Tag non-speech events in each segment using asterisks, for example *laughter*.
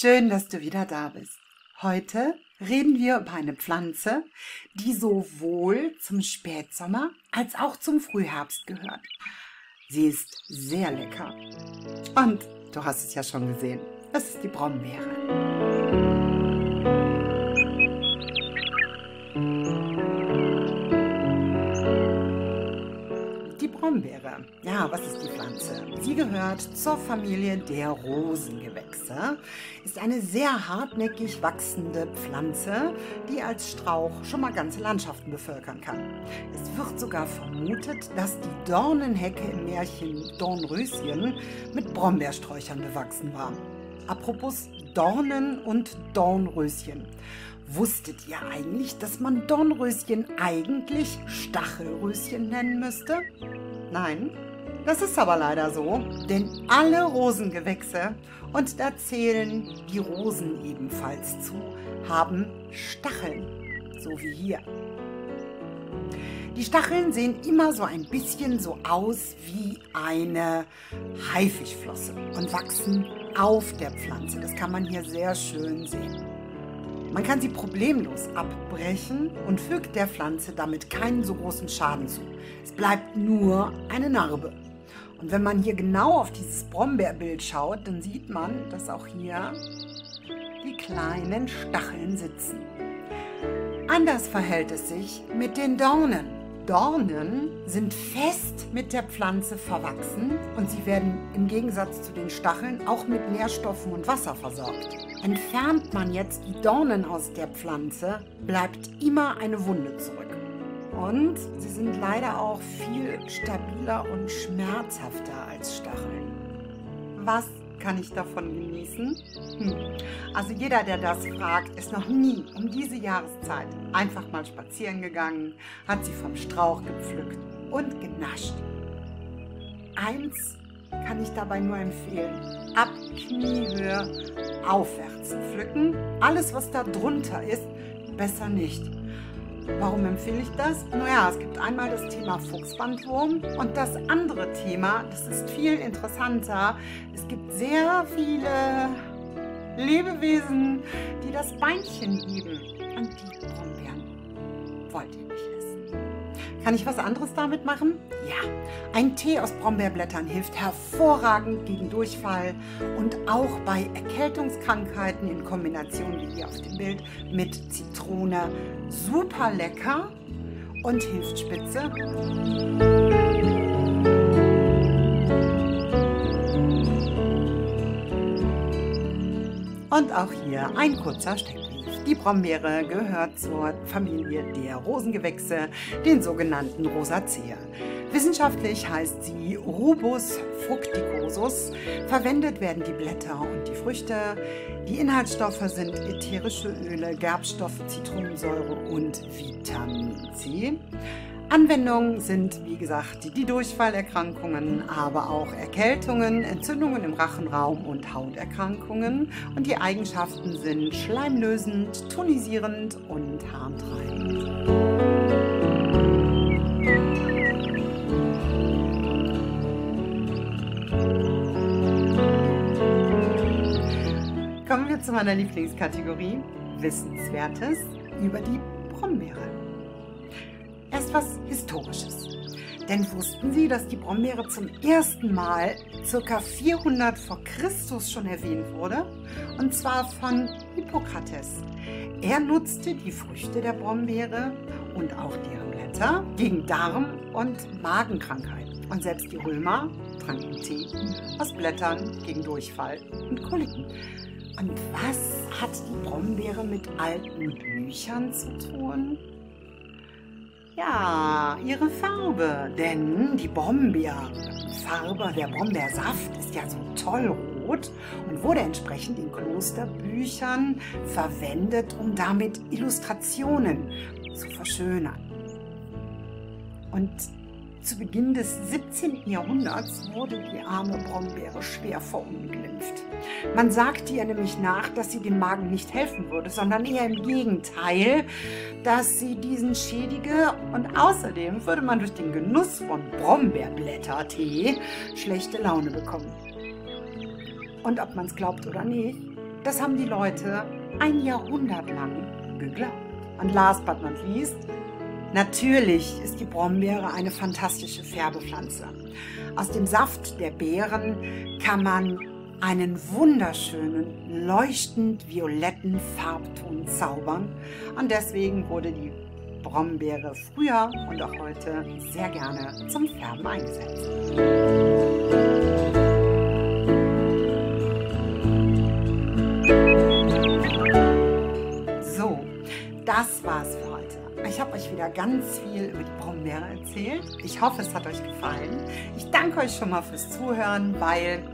Schön, dass du wieder da bist. Heute reden wir über eine Pflanze, die sowohl zum Spätsommer als auch zum Frühherbst gehört. Sie ist sehr lecker. Und du hast es ja schon gesehen, es ist die Brombeere. Ja, was ist die Pflanze? Sie gehört zur Familie der Rosengewächse, ist eine sehr hartnäckig wachsende Pflanze, die als Strauch schon mal ganze Landschaften bevölkern kann. Es wird sogar vermutet, dass die Dornenhecke im Märchen Dornröschen mit Brombeersträuchern bewachsen war. Apropos Dornen und Dornröschen. Wusstet ihr eigentlich, dass man Dornröschen eigentlich Stachelröschen nennen müsste? Nein, das ist aber leider so, denn alle Rosengewächse, und da zählen die Rosen ebenfalls zu, haben Stacheln, so wie hier. Die Stacheln sehen immer so ein bisschen so aus wie eine Haifischflosse und wachsen auf der Pflanze. Das kann man hier sehr schön sehen. Man kann sie problemlos abbrechen und fügt der Pflanze damit keinen so großen Schaden zu. Es bleibt nur eine Narbe. Und wenn man hier genau auf dieses Brombeerbild schaut, dann sieht man, dass auch hier die kleinen Stacheln sitzen. Anders verhält es sich mit den Dornen. Dornen sind fest mit der Pflanze verwachsen und sie werden im Gegensatz zu den Stacheln auch mit Nährstoffen und Wasser versorgt. Entfernt man jetzt die Dornen aus der Pflanze, bleibt immer eine Wunde zurück. Und sie sind leider auch viel stabiler und schmerzhafter als Stacheln. Was kann ich davon genießen? Hm. Also jeder, der das fragt, ist noch nie um diese Jahreszeit einfach mal spazieren gegangen, hat sie vom Strauch gepflückt und genascht. Eins kann ich dabei nur empfehlen. Ab Kniehöhe aufwärts pflücken. Alles, was da drunter ist, besser nicht. Warum empfehle ich das? Naja, es gibt einmal das Thema Fuchsbandwurm und das andere Thema, das ist viel interessanter. Es gibt sehr viele Lebewesen, die das Beinchen heben. Und die Brombeeren wollt ihr nicht essen. Kann ich was anderes damit machen? Ja, ein Tee aus Brombeerblättern hilft hervorragend gegen Durchfall und auch bei Erkältungskrankheiten in Kombination wie hier auf dem Bild mit Zitrone super lecker und hilft spitze. Und auch hier ein kurzer Steckbrief. Die Brombeere gehört zur Familie der Rosengewächse, den sogenannten Rosaceae. Wissenschaftlich heißt sie Rubus fructicosus. Verwendet werden die Blätter und die Früchte. Die Inhaltsstoffe sind ätherische Öle, Gerbstoffe, Zitronensäure und Vitamin C. Anwendungen sind, wie gesagt, die Durchfallerkrankungen, aber auch Erkältungen, Entzündungen im Rachenraum und Hauterkrankungen. Und die Eigenschaften sind schleimlösend, tonisierend und harntreibend. Kommen wir zu meiner Lieblingskategorie Wissenswertes über die Brombeere. Was Historisches. Denn wussten Sie, dass die Brombeere zum ersten Mal ca. 400 vor Christus schon erwähnt wurde? Und zwar von Hippokrates. Er nutzte die Früchte der Brombeere und auch deren Blätter gegen Darm- und Magenkrankheiten. Und selbst die Römer tranken Tee aus Blättern gegen Durchfall und Koliken. Und was hat die Brombeere mit alten Büchern zu tun? Ja, ihre Farbe. Denn die Brombeerfarbe, der Brombeersaft ist ja so toll rot und wurde entsprechend in Klosterbüchern verwendet, um damit Illustrationen zu verschönern. Und zu Beginn des 17. Jahrhunderts wurde die arme Brombeere schwer verunglimpft. Man sagte ihr nämlich nach, dass sie dem Magen nicht helfen würde, sondern eher im Gegenteil, dass sie diesen schädige und außerdem würde man durch den Genuss von Brombeerblättertee schlechte Laune bekommen. Und ob man es glaubt oder nicht, Das haben die Leute ein Jahrhundert lang geglaubt. Und last but not least, natürlich ist die Brombeere eine fantastische Färbepflanze. Aus dem Saft der Beeren kann man einen wunderschönen, leuchtend violetten Farbton zaubern. Und deswegen wurde die Brombeere früher und auch heute sehr gerne zum Färben eingesetzt. Ich habe euch wieder ganz viel über die Brombeere erzählt. Ich hoffe, es hat euch gefallen. Ich danke euch schon mal fürs Zuhören, weil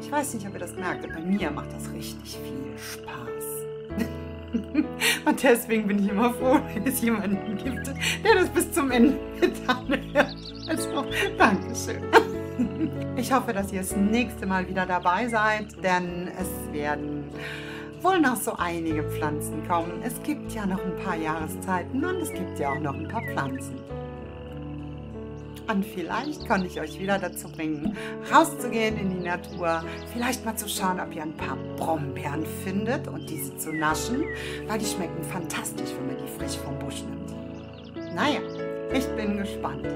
ich weiß nicht, ob ihr das merkt, aber bei mir macht das richtig viel Spaß. *laughs* Und deswegen bin ich immer froh, *laughs* wenn es jemanden gibt, der das bis zum Ende *laughs* getan hat. Also, Dankeschön. Ich hoffe, dass ihr das nächste Mal wieder dabei seid, denn es werden wohl noch so einige Pflanzen kommen. Es gibt ja noch ein paar Jahreszeiten und es gibt ja auch noch ein paar Pflanzen. Und vielleicht kann ich euch wieder dazu bringen, rauszugehen in die Natur, vielleicht mal zu schauen, ob ihr ein paar Brombeeren findet und diese zu naschen, weil die schmecken fantastisch, wenn man die frisch vom Busch nimmt. Naja, ich bin gespannt.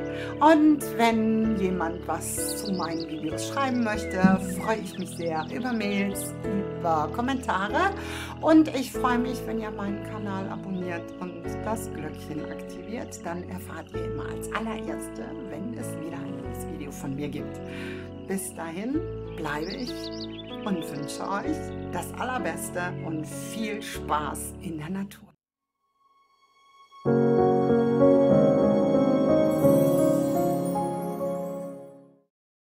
Und wenn jemand was zu meinen Videos schreiben möchte, freue ich mich sehr über Mails, über Kommentare. Und ich freue mich, wenn ihr meinen Kanal abonniert und das Glöckchen aktiviert. Dann erfahrt ihr immer als allererste, wenn es wieder ein neues Video von mir gibt. Bis dahin bleibe ich und wünsche euch das Allerbeste und viel Spaß in der Natur.